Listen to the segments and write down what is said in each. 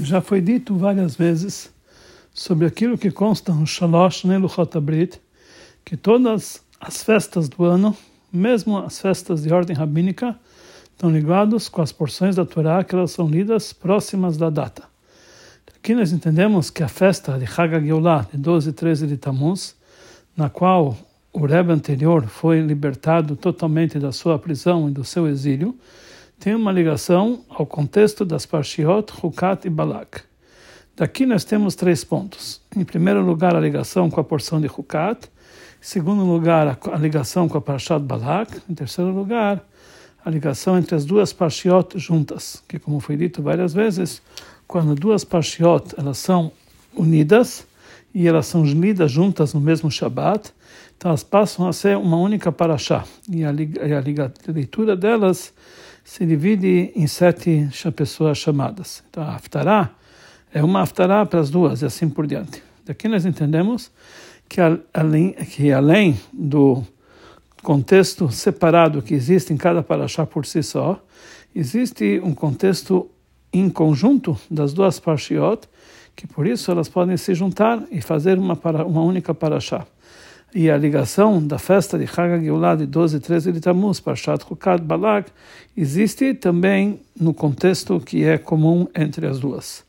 Já foi dito várias vezes sobre aquilo que consta no Shalosh Neluchot Abrit, que todas as festas do ano, mesmo as festas de ordem rabínica, estão ligadas com as porções da Torá que elas são lidas próximas da data. Aqui nós entendemos que a festa de Hag Geulah, de 12 e 13 de Tammuz, na qual o Rebbe anterior foi libertado totalmente da sua prisão e do seu exílio, tem uma ligação ao contexto das Parshiot, Hukat e Balak. Daqui nós temos três pontos. Em primeiro lugar, a ligação com a porção de Hukat. Em segundo lugar, a ligação com a Parshat Balak. Em terceiro lugar, a ligação entre as duas Parshiot juntas, que como foi dito várias vezes, quando duas Parshiot elas são unidas e elas são lidas juntas no mesmo Shabat, então elas passam a ser uma única Parashá. E a, a, a leitura delas se divide em sete pessoas chamadas. Então, a Haftarah é uma Haftarah para as duas e assim por diante. Daqui nós entendemos que além, que além do contexto separado que existe em cada Parashá por si só, existe um contexto em conjunto das duas Parshiot, que por isso elas podem se juntar e fazer uma, uma única Parashá e a ligação da festa de Chag Geulah de 12 e 13 de Tammuz, Parshat Hukat Balak, existe também no contexto que é comum entre as duas.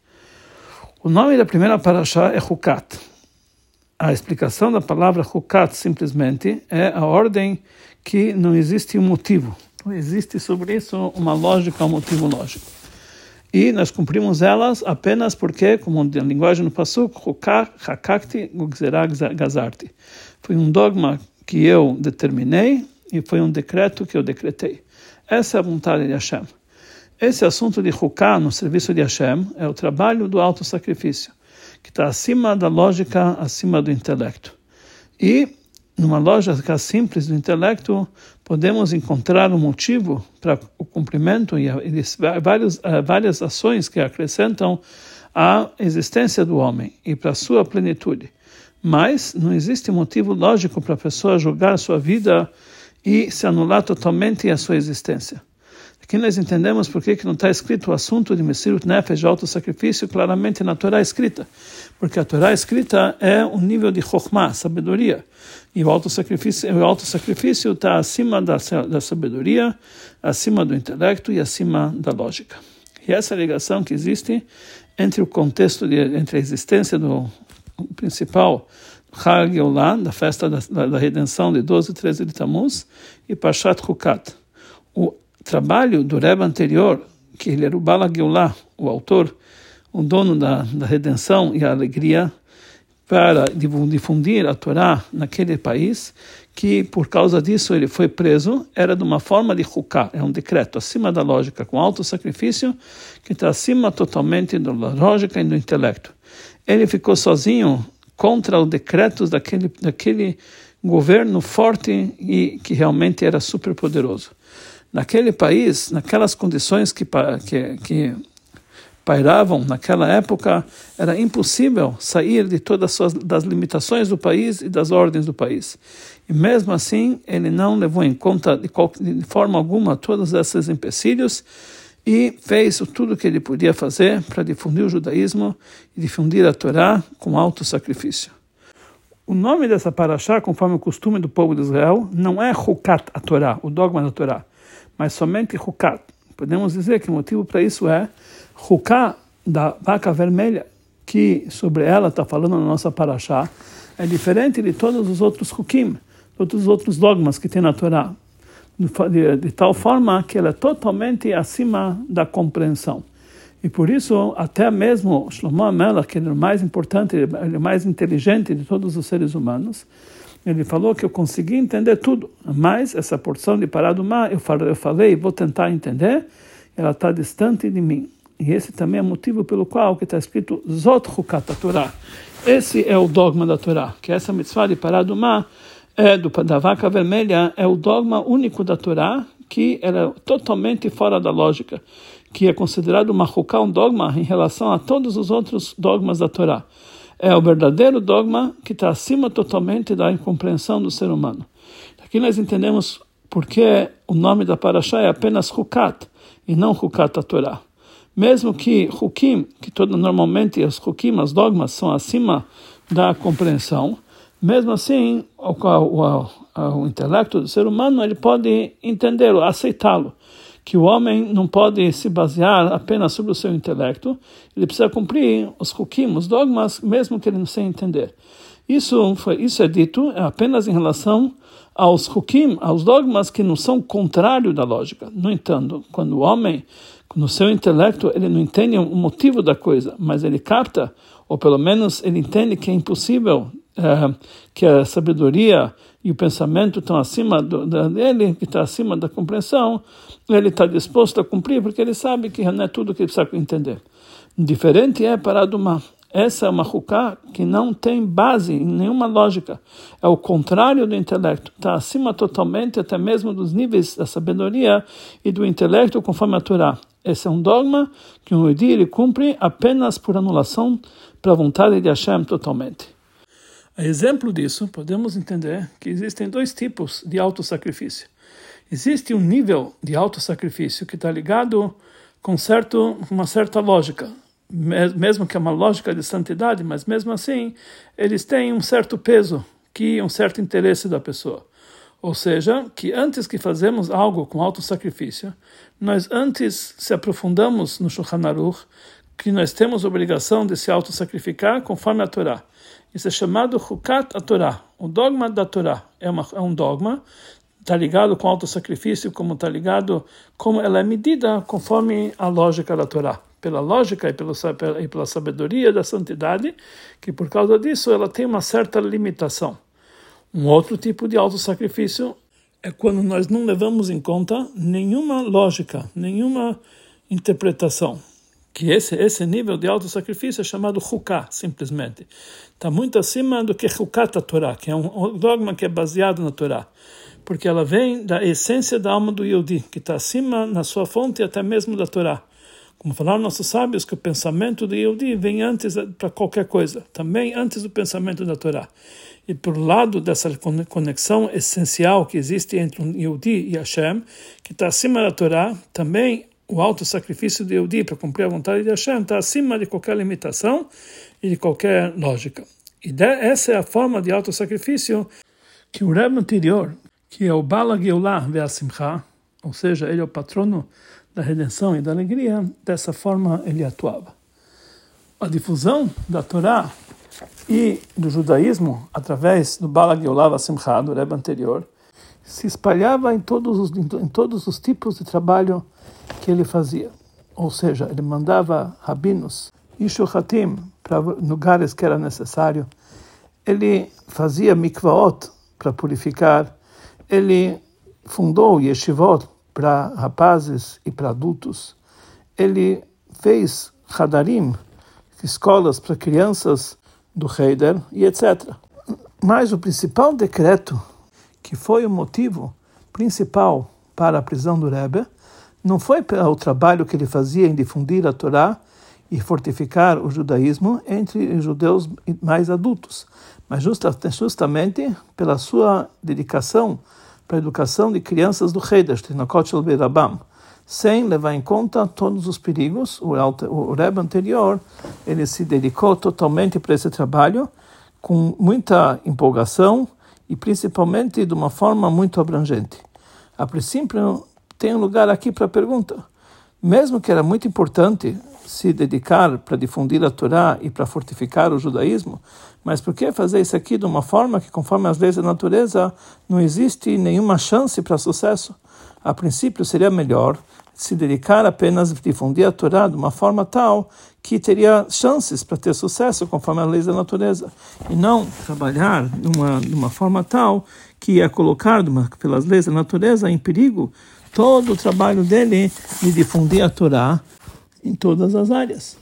O nome da primeira Parashá é Hukat. A explicação da palavra Hukat simplesmente é a ordem que não existe um motivo. Não existe sobre isso uma lógica, um motivo lógico. E nós cumprimos elas apenas porque, como na linguagem no Pasuk, Hukat Hakakti Gazarti foi um dogma que eu determinei e foi um decreto que eu decretei. Essa é a vontade de Hashem. Esse assunto de Huká no serviço de Hashem é o trabalho do auto-sacrifício, que está acima da lógica, acima do intelecto. E, numa lógica simples do intelecto, podemos encontrar um motivo para o cumprimento e, várias, eh, várias ações que acrescentam à existência do homem e para a sua plenitude mas não existe motivo lógico para a pessoa julgar sua vida e se anular totalmente a sua existência. Aqui nós entendemos por que não está escrito o assunto de Messirut Nefesh, de auto-sacrifício, claramente na Torá escrita. Porque a Torá escrita é um nível de Chokhmah, sabedoria. E o auto-sacrifício o auto está acima da, da sabedoria, acima do intelecto e acima da lógica. E essa ligação que existe entre o contexto, de, entre a existência do principal Chag da festa da, da, redenção de 12 e 13 de Tammuz, e Pashat Hukat. O trabalho do Rebbe anterior, que ele era o Bala Geulah, o autor, o dono da, da redenção e a alegria, para difundir a Torá naquele país, que por causa disso ele foi preso, era de uma forma de huká, é um decreto acima da lógica, com alto sacrifício, que está acima totalmente da lógica e do intelecto ele ficou sozinho contra os decretos daquele, daquele governo forte e que realmente era super poderoso. Naquele país, naquelas condições que, que, que pairavam naquela época, era impossível sair de todas as das limitações do país e das ordens do país. E mesmo assim, ele não levou em conta de, de forma alguma todos esses empecilhos e fez tudo o que ele podia fazer para difundir o judaísmo e difundir a Torá com alto sacrifício. O nome dessa paraxá, conforme o costume do povo de Israel, não é Hukat, a Torá, o dogma da Torá, mas somente Hukat. Podemos dizer que o motivo para isso é Huká da vaca vermelha, que sobre ela está falando na nossa paraxá, é diferente de todos os outros Hukim, todos os outros dogmas que tem na Torá de, de tal forma que ela é totalmente acima da compreensão. E por isso, até mesmo Shlomo Amelach, que é o mais importante, ele é o mais inteligente de todos os seres humanos, ele falou que eu consegui entender tudo, mas essa porção de parar do mar, eu falei, eu falei vou tentar entender, ela está distante de mim. E esse também é o motivo pelo qual que está escrito Zot Chukat Torah. Esse é o dogma da Torá, que essa mitzvah de parar do mar é, do, da vaca vermelha é o dogma único da Torá, que era totalmente fora da lógica, que é considerado uma ruká, um dogma em relação a todos os outros dogmas da Torá. É o verdadeiro dogma que está acima totalmente da incompreensão do ser humano. Aqui nós entendemos por que o nome da Parashá é apenas Hukat e não Hukat a Torá. Mesmo que hukim, que todo, normalmente os hukim, as dogmas, são acima da compreensão, mesmo assim, o, o, o, o intelecto do ser humano ele pode entendê-lo, aceitá-lo que o homem não pode se basear apenas sobre o seu intelecto, ele precisa cumprir os hukim, os dogmas, mesmo que ele não sei entender. Isso, foi, isso é dito apenas em relação aos hukim, aos dogmas que não são contrários da lógica. No entanto, quando o homem, no seu intelecto, ele não entende o motivo da coisa, mas ele capta, ou pelo menos ele entende que é impossível é, que a sabedoria e o pensamento estão acima do, dele, que está acima da compreensão, ele está disposto a cumprir, porque ele sabe que não é tudo que ele precisa entender. Diferente é para uma essa é uma ruká que não tem base em nenhuma lógica. É o contrário do intelecto. Está acima totalmente, até mesmo dos níveis da sabedoria e do intelecto conforme a Torá. Esse é um dogma que um Udi ele cumpre apenas por anulação para a vontade de Hashem totalmente. A exemplo disso, podemos entender que existem dois tipos de autossacrifício. Existe um nível de autossacrifício que está ligado com certo, uma certa lógica, mesmo que é uma lógica de santidade, mas mesmo assim eles têm um certo peso, que um certo interesse da pessoa. Ou seja, que antes que fazemos algo com alto sacrifício, nós antes se aprofundamos no Shulchan Aruch, que nós temos obrigação de se auto-sacrificar conforme a Torá. Isso é chamado Hukat a Torá, o dogma da Torá. É, uma, é um dogma, está ligado com auto-sacrifício, como está ligado, como ela é medida conforme a lógica da Torá pela lógica e, e pela sabedoria da santidade, que por causa disso ela tem uma certa limitação. Um outro tipo de auto-sacrifício é quando nós não levamos em conta nenhuma lógica, nenhuma interpretação. Que esse, esse nível de auto-sacrifício é chamado Huká, simplesmente. Está muito acima do que Hukat Torá, que é um dogma que é baseado na Torá. Porque ela vem da essência da alma do Yodi, que está acima na sua fonte até mesmo da Torá. Como falaram nossos sábios, que o pensamento do Yehudi vem antes para qualquer coisa, também antes do pensamento da Torá. E por lado dessa conexão essencial que existe entre o Yehudi e Hashem, que está acima da Torá, também o alto sacrifício do Yehudi para cumprir a vontade de Hashem está acima de qualquer limitação e de qualquer lógica. E essa é a forma de alto sacrifício que o Rebbe anterior, que é o Bala Geulah Ve'asimcha, ou seja, ele é o patrono da redenção e da alegria, dessa forma ele atuava. A difusão da Torá e do judaísmo através do Balag Yolav Simcha, do Rebbe anterior, se espalhava em todos, os, em todos os tipos de trabalho que ele fazia. Ou seja, ele mandava rabinos e shuhatim para lugares que era necessário. Ele fazia mikvaot para purificar. Ele fundou yeshivot para rapazes e para adultos. Ele fez Hadarim, escolas para crianças do Heider e etc. Mas o principal decreto, que foi o motivo principal para a prisão do Rebbe, não foi o trabalho que ele fazia em difundir a Torá e fortificar o judaísmo entre judeus mais adultos, mas justamente pela sua dedicação para a educação de crianças do Heider, Tinokot Shel Beirabam, sem levar em conta todos os perigos. O, o Rebbe anterior, ele se dedicou totalmente para esse trabalho, com muita empolgação e principalmente de uma forma muito abrangente. A princípio, tem um lugar aqui para a pergunta. Mesmo que era muito importante se dedicar para difundir a Torá e para fortificar o judaísmo, mas por que fazer isso aqui de uma forma que, conforme as leis da natureza, não existe nenhuma chance para sucesso? A princípio, seria melhor se dedicar apenas a difundir a Torá de uma forma tal que teria chances para ter sucesso conforme as leis da natureza, e não trabalhar de uma, de uma forma tal que ia colocar, uma, pelas leis da natureza, em perigo todo o trabalho dele de difundir a Torá em todas as áreas.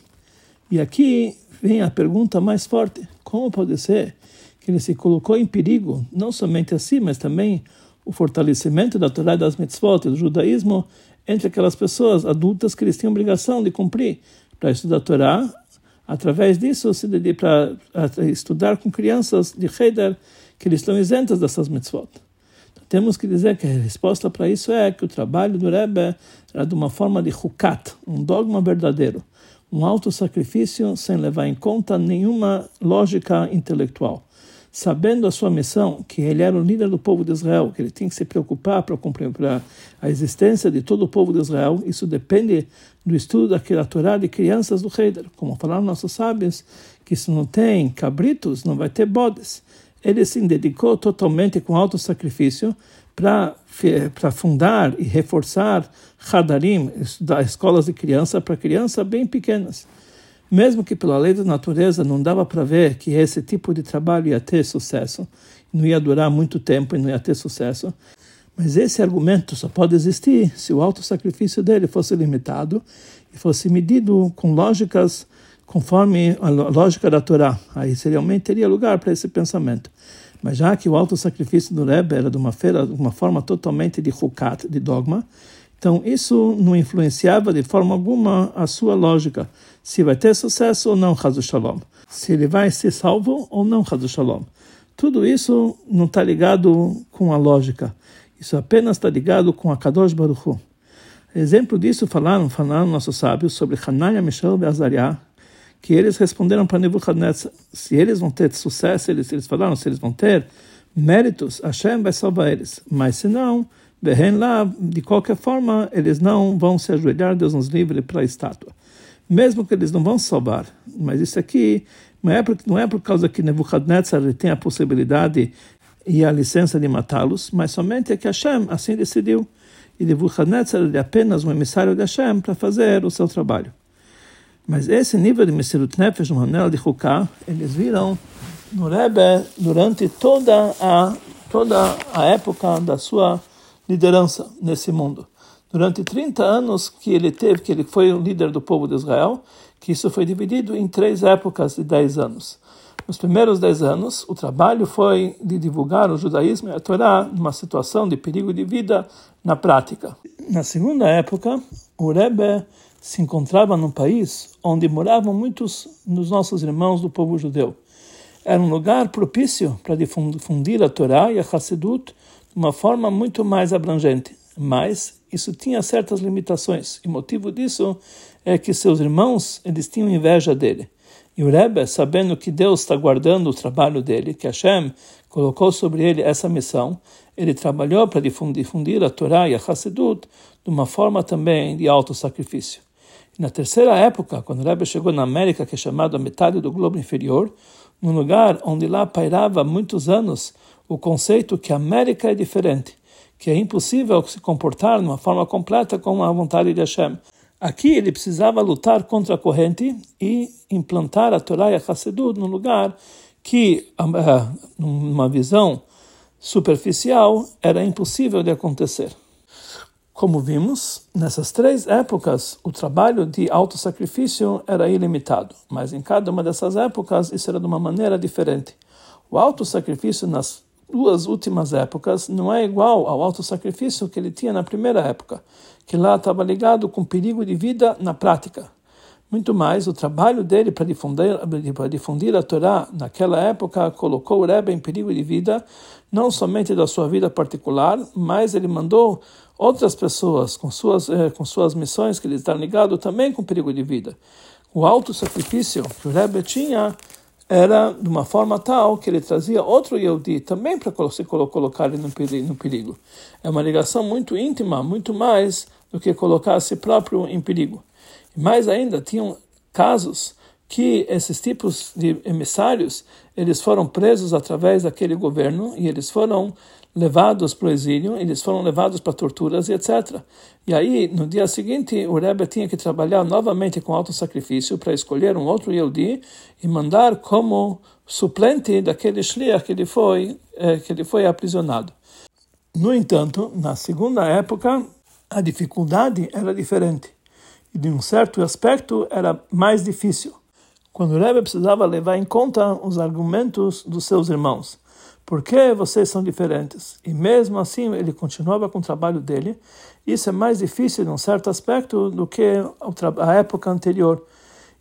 E aqui vem a pergunta mais forte: como pode ser que ele se colocou em perigo, não somente assim, mas também o fortalecimento da Torá das mitzvot e do judaísmo entre aquelas pessoas adultas que eles tinham obrigação de cumprir para estudar a Torá, através disso se dedica para estudar com crianças de Heider que eles estão isentas dessas mitzvot. Temos que dizer que a resposta para isso é que o trabalho do Rebbe era de uma forma de hukat, um dogma verdadeiro, um auto-sacrifício sem levar em conta nenhuma lógica intelectual. Sabendo a sua missão, que ele era o líder do povo de Israel, que ele tinha que se preocupar para cumprir a existência de todo o povo de Israel, isso depende do estudo daquela Torá de crianças do Heider. Como falaram nossos sábios, que se não tem cabritos, não vai ter bodes. Ele se dedicou totalmente com alto sacrifício para fundar e reforçar Hadarim, escolas de criança para crianças bem pequenas. Mesmo que pela lei da natureza não dava para ver que esse tipo de trabalho ia ter sucesso, não ia durar muito tempo e não ia ter sucesso, mas esse argumento só pode existir se o alto sacrifício dele fosse limitado e fosse medido com lógicas conforme a lógica da Torá. Aí realmente teria lugar para esse pensamento. Mas já que o alto sacrifício do Rebbe era de uma, feira, de uma forma totalmente de hukat, de dogma, então isso não influenciava de forma alguma a sua lógica, se vai ter sucesso ou não, Hazu Shalom, se ele vai ser salvo ou não, Hazu Shalom. Tudo isso não está ligado com a lógica, isso apenas está ligado com a Kadosh Baruch Hu. Exemplo disso falaram, falaram nossos sábios sobre Hananiah, Mishael e Azariah, que eles responderam para Nebuchadnezzar, se eles vão ter sucesso, eles, eles falaram, se eles vão ter méritos, Hashem vai salvar eles. Mas se não, lá, de qualquer forma, eles não vão se ajoelhar, Deus nos livre, para a estátua. Mesmo que eles não vão salvar. Mas isso aqui não é por, não é por causa que Nebuchadnezzar tem a possibilidade e a licença de matá-los, mas somente é que Hashem assim decidiu. E Nebuchadnezzar é apenas um emissário de Hashem para fazer o seu trabalho. Mas esse nível de Mesirut Nefesh, no Manel de Huká, eles viram no Rebbe durante toda a, toda a época da sua liderança nesse mundo. Durante 30 anos que ele teve, que ele foi o líder do povo de Israel, que isso foi dividido em três épocas de 10 anos. Nos primeiros 10 anos, o trabalho foi de divulgar o judaísmo e a Torá numa situação de perigo de vida na prática. Na segunda época, o Rebbe se encontrava num país onde moravam muitos dos nossos irmãos do povo judeu. Era um lugar propício para difundir a Torá e a Hassidut de uma forma muito mais abrangente, mas isso tinha certas limitações, e motivo disso é que seus irmãos eles tinham inveja dele. E o Rebbe, sabendo que Deus está guardando o trabalho dele, que Hashem colocou sobre ele essa missão, ele trabalhou para difundir a Torá e a Hassidut de uma forma também de alto sacrifício. Na terceira época, quando o Rebbe chegou na América, que é chamado a metade do globo inferior, num lugar onde lá pairava há muitos anos o conceito que a América é diferente, que é impossível se comportar de uma forma completa com a vontade de Hashem. Aqui ele precisava lutar contra a corrente e implantar a Torá e a Hassedut num lugar que, numa visão superficial, era impossível de acontecer. Como vimos, nessas três épocas, o trabalho de autossacrifício era ilimitado, mas em cada uma dessas épocas isso era de uma maneira diferente. O autossacrifício nas duas últimas épocas não é igual ao autossacrifício que ele tinha na primeira época, que lá estava ligado com perigo de vida na prática. Muito mais, o trabalho dele para difundir, para difundir a Torá naquela época colocou o Rebbe em perigo de vida, não somente da sua vida particular, mas ele mandou outras pessoas com suas, eh, com suas missões que eles estão ligados também com perigo de vida. O alto sacrifício que o Rebbe tinha era de uma forma tal que ele trazia outro Yehudi também para se colocar ele no perigo. É uma ligação muito íntima, muito mais do que colocar a si próprio em perigo. Mais ainda, tinham casos que esses tipos de emissários eles foram presos através daquele governo e eles foram levados para o exílio, eles foram levados para torturas e etc. E aí, no dia seguinte, o Rebbe tinha que trabalhar novamente com alto sacrifício para escolher um outro Yehudi e mandar como suplente daquele shliach que ele foi, eh, que ele foi aprisionado. No entanto, na segunda época, a dificuldade era diferente e de um certo aspecto era mais difícil, quando o Rebbe precisava levar em conta os argumentos dos seus irmãos. Por que vocês são diferentes? E mesmo assim ele continuava com o trabalho dele. Isso é mais difícil, em um certo aspecto, do que a época anterior.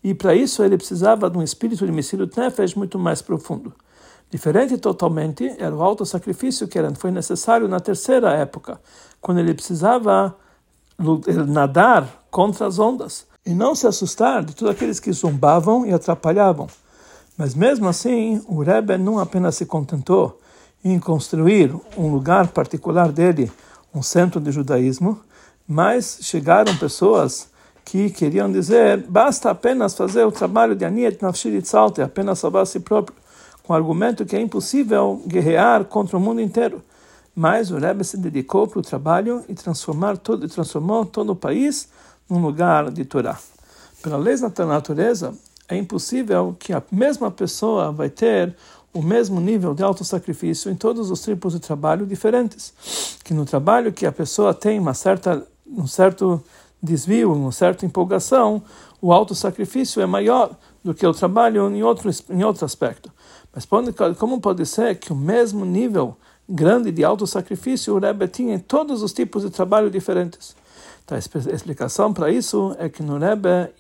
E para isso ele precisava de um espírito de Messilut Nefesh muito mais profundo. Diferente totalmente era o alto sacrifício que foi necessário na terceira época, quando ele precisava nadar contra as ondas e não se assustar de todos aqueles que zombavam e atrapalhavam. Mas mesmo assim, o Rebbe não apenas se contentou em construir um lugar particular dele, um centro de judaísmo, mas chegaram pessoas que queriam dizer basta apenas fazer o trabalho de Aniet Nafshir Tzalti, apenas salvar si próprio, com o argumento que é impossível guerrear contra o mundo inteiro. Mas o Rebbe se dedicou para o trabalho e transformar todo, transformou todo o país num lugar de Torá. Pela lei da natureza, é impossível que a mesma pessoa vai ter o mesmo nível de autossacrifício em todos os tipos de trabalho diferentes. Que no trabalho que a pessoa tem uma certa, um certo desvio, uma certa empolgação, o autossacrifício é maior do que o trabalho em outro, em outro aspecto. Mas pode, como pode ser que o mesmo nível grande de autossacrifício o Rebbe tinha em todos os tipos de trabalho diferentes? Então, a explicação para isso é que no Rebbe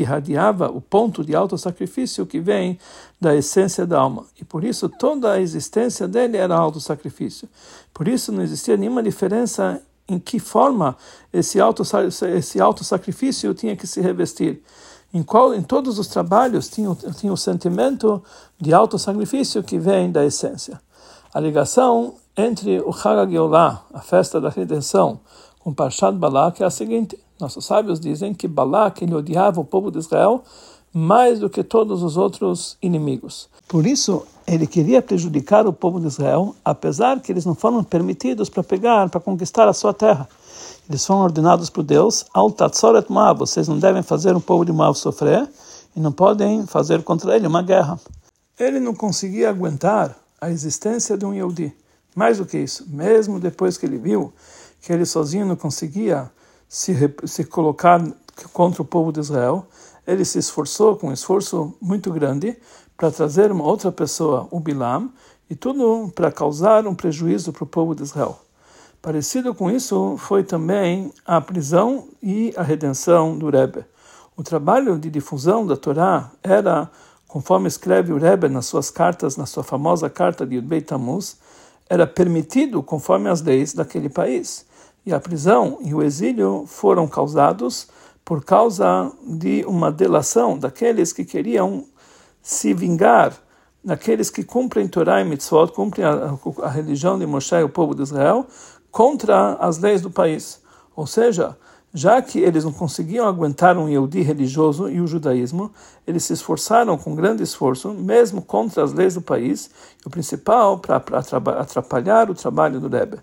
irradiava o ponto de autossacrifício que vem da essência da alma. E por isso toda a existência dele era autossacrifício. Por isso não existia nenhuma diferença em que forma esse autossacrifício tinha que se revestir. Em, qual, em todos os trabalhos tinha, tinha o sentimento de autossacrifício que vem da essência. A ligação entre o Chag a festa da redenção, com Parshat Balak é a seguinte. Nossos sábios dizem que Balak ele odiava o povo de Israel mais do que todos os outros inimigos. Por isso, ele queria prejudicar o povo de Israel, apesar que eles não foram permitidos para pegar, para conquistar a sua terra. Eles foram ordenados por Deus, al tatzoret Moab, vocês não devem fazer o povo de Moab sofrer e não podem fazer contra ele uma guerra. Ele não conseguia aguentar a existência de um Yehudi. Mais do que isso, mesmo depois que ele viu que ele sozinho não conseguia se, se colocar contra o povo de Israel, ele se esforçou com um esforço muito grande para trazer uma outra pessoa, o Bilam, e tudo para causar um prejuízo para o povo de Israel. Parecido com isso foi também a prisão e a redenção do Rebbe. O trabalho de difusão da Torá era, conforme escreve o Rebbe nas suas cartas, na sua famosa carta de Yudbei Tammuz, era permitido conforme as leis daquele país e a prisão e o exílio foram causados por causa de uma delação daqueles que queriam se vingar daqueles que cumprem Torah e Mitzvot, cumprem a, a religião de Moshe e o povo de Israel, contra as leis do país. Ou seja, já que eles não conseguiam aguentar um Yehudi religioso e o judaísmo, eles se esforçaram com grande esforço, mesmo contra as leis do país, e o principal para atrapalhar o trabalho do Rebbe.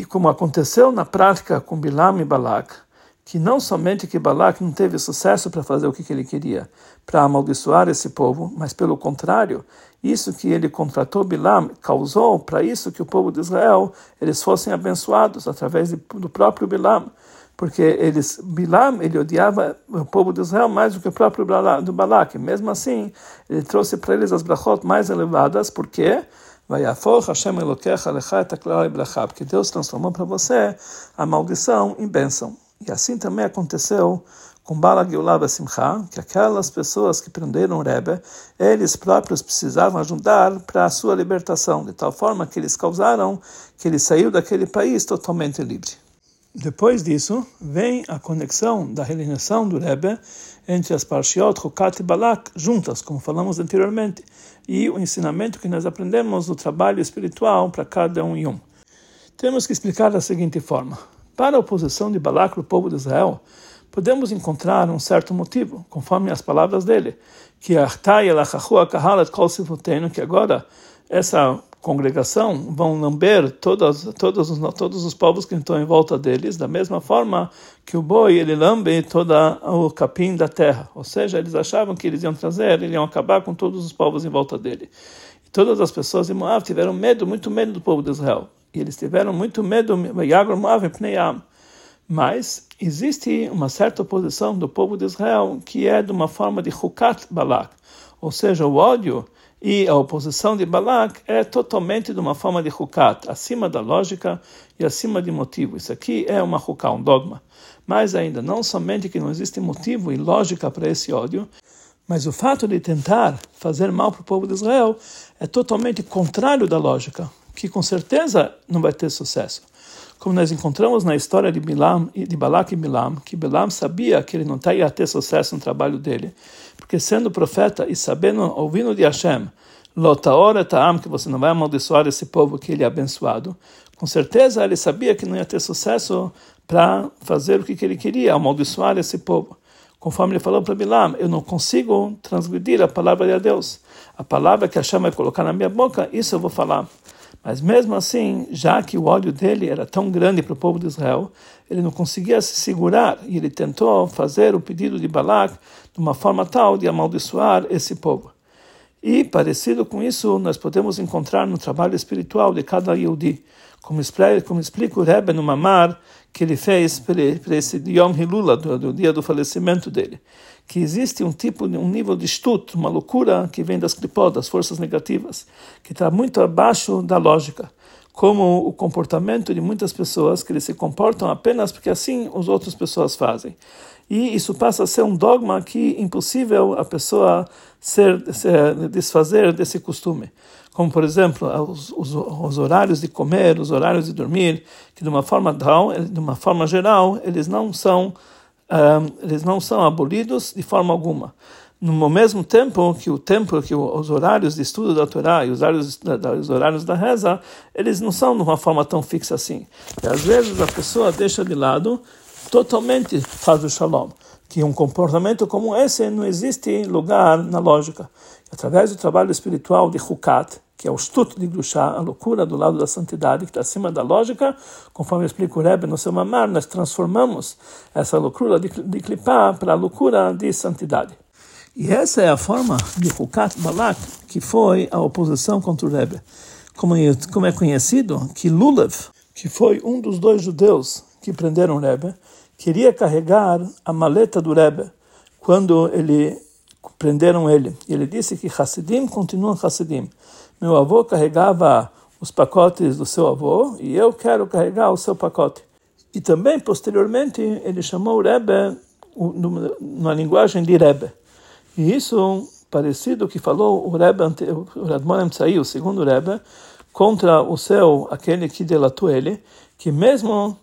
E como aconteceu na prática com Bilam e Balak, que não somente que Balak não teve sucesso para fazer o que ele queria, para amaldiçoar esse povo, mas pelo contrário, isso que ele contratou Bilam causou para isso que o povo de Israel eles fossem abençoados através de, do próprio Bilam, porque eles Bilam ele odiava o povo de Israel mais do que o próprio Balak. Mesmo assim, ele trouxe para eles as brachot mais elevadas, porque quê? Hashem lecha et porque Deus transformou para você a maldição em bênção. E assim também aconteceu com Bala Geulah Simcha, que aquelas pessoas que prenderam o Rebbe, eles próprios precisavam ajudar para a sua libertação, de tal forma que eles causaram que ele saiu daquele país totalmente livre. Depois disso, vem a conexão da realização do Rebbe entre as Parshiot, Hukat e Balak, juntas, como falamos anteriormente, e o ensinamento que nós aprendemos do trabalho espiritual para cada um e um. Temos que explicar da seguinte forma. Para a oposição de Balak ao povo de Israel, podemos encontrar um certo motivo, conforme as palavras dele, que que agora essa congregação vão lamber todos, todos, os, todos os povos que estão em volta deles, da mesma forma que o boi ele lambe todo o capim da terra. Ou seja, eles achavam que eles iam trazer, eles iam acabar com todos os povos em volta dele. E todas as pessoas de Moab tiveram medo, muito medo do povo de Israel. E eles tiveram muito medo, mas existe uma certa oposição do povo de Israel que é de uma forma de Hukat Balak, ou seja, o ódio e a oposição de Balak é totalmente de uma forma de hukat, acima da lógica e acima de motivo. Isso aqui é uma huká, um dogma. Mas ainda, não somente que não existe motivo e lógica para esse ódio, Mas o fato de tentar fazer mal para o povo de Israel é totalmente contrário da lógica, que com certeza não vai ter sucesso. Como nós encontramos na história de Bilam de Balak e Bilam, que Bilam sabia que ele não ia ter sucesso no trabalho dele, porque sendo profeta e sabendo, ouvindo de Hashem, Lotaora Ta'am, que você não vai amaldiçoar esse povo que ele é abençoado, com certeza ele sabia que não ia ter sucesso para fazer o que ele queria, amaldiçoar esse povo. Conforme ele falou para Bilam, eu não consigo transgredir a palavra de Deus. A palavra que Hashem vai colocar na minha boca, isso eu vou falar. Mas mesmo assim, já que o ódio dele era tão grande para o povo de Israel, ele não conseguia se segurar e ele tentou fazer o pedido de Balak uma forma tal de amaldiçoar esse povo. E, parecido com isso, nós podemos encontrar no trabalho espiritual de cada Yehudi, como explica, como explica o Rebbe no Mamar que ele fez para esse Yom Hilula, do, do, dia do falecimento dele, que existe um tipo, um nível de estudo, uma loucura que vem das clipot, das forças negativas, que está muito abaixo da lógica, como o comportamento de muitas pessoas que eles se comportam apenas porque assim as outras pessoas fazem. E isso passa a ser um dogma que é impossível a pessoa ser, ser desfazer desse costume como por exemplo os, os, os, horários de comer, os horários de dormir, que de uma forma de uma forma geral, eles não são um, eles não são abolidos de forma alguma. No mesmo tempo que o tempo, que os horários de estudo da Torá e os horários, os horários da reza, eles não são de uma forma tão fixa assim. E às vezes a pessoa deixa de lado totalmente faz o shalom que um comportamento como esse não existe lugar na lógica. Através do trabalho espiritual de Hukat, que é o estudo de Grushá, a loucura do lado da santidade, que está acima da lógica, conforme explica o Rebbe no seu mamar, nós transformamos essa loucura de, de Klipá para a loucura de santidade. E essa é a forma de Hukat Balak, que foi a oposição contra o Rebbe. Como, como é conhecido, que Lulav, que foi um dos dois judeus que prenderam o Rebbe, queria carregar a maleta do Rebbe quando ele prenderam ele. Ele disse que Hassidim continuam Hassidim. Meu avô carregava os pacotes do seu avô e eu quero carregar o seu pacote. E também, posteriormente, ele chamou o Rebbe na linguagem de Rebbe. E isso, parecido que falou o Rebbe, o Radmonem saiu, o segundo Rebbe, contra o seu, aquele que delatou ele, que mesmo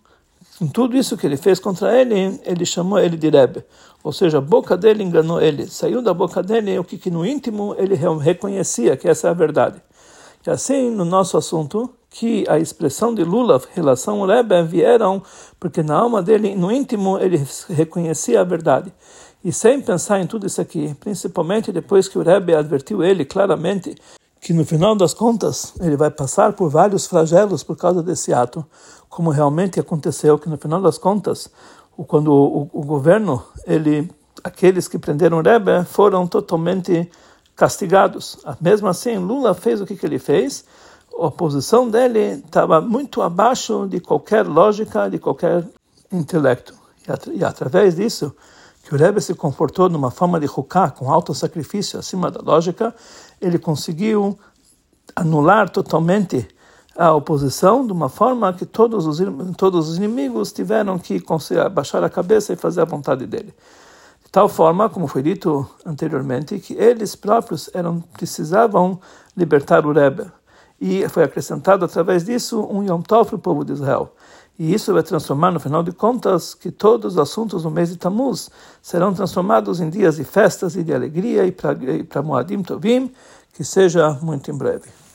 com tudo isso que ele fez contra ele, ele chamou ele de Rebbe. Ou seja, a boca dele enganou ele. Saiu da boca dele o que, que no íntimo ele reconhecia que essa é a verdade. E assim, no nosso assunto, que a expressão de Lula, relação ao Rebbe, vieram porque na alma dele, no íntimo, ele reconhecia a verdade. E sem pensar em tudo isso aqui, principalmente depois que o Rebbe advertiu ele claramente que no final das contas ele vai passar por vários flagelos por causa desse ato, como realmente aconteceu, que no final das contas, quando o, o, governo, ele, aqueles que prenderam o Rebbe foram totalmente castigados. Mesmo assim, Lula fez o que, que ele fez, a posição dele estava muito abaixo de qualquer lógica, de qualquer intelecto. E, através disso, que o Rebbe se comportou numa forma de ruká, com alto sacrifício acima da lógica, ele conseguiu anular totalmente a oposição de uma forma que todos os, todos os inimigos tiveram que baixar a cabeça e fazer a vontade dele. De tal forma, como foi dito anteriormente, que eles próprios eram precisavam libertar o Rebbe. E foi acrescentado através disso um Yom Tov para o povo de Israel. E isso vai transformar, no final de contas, que todos os assuntos do mês de Tammuz serão transformados em dias de festas e de alegria e para Moadim Tovim, que seja muito em breve.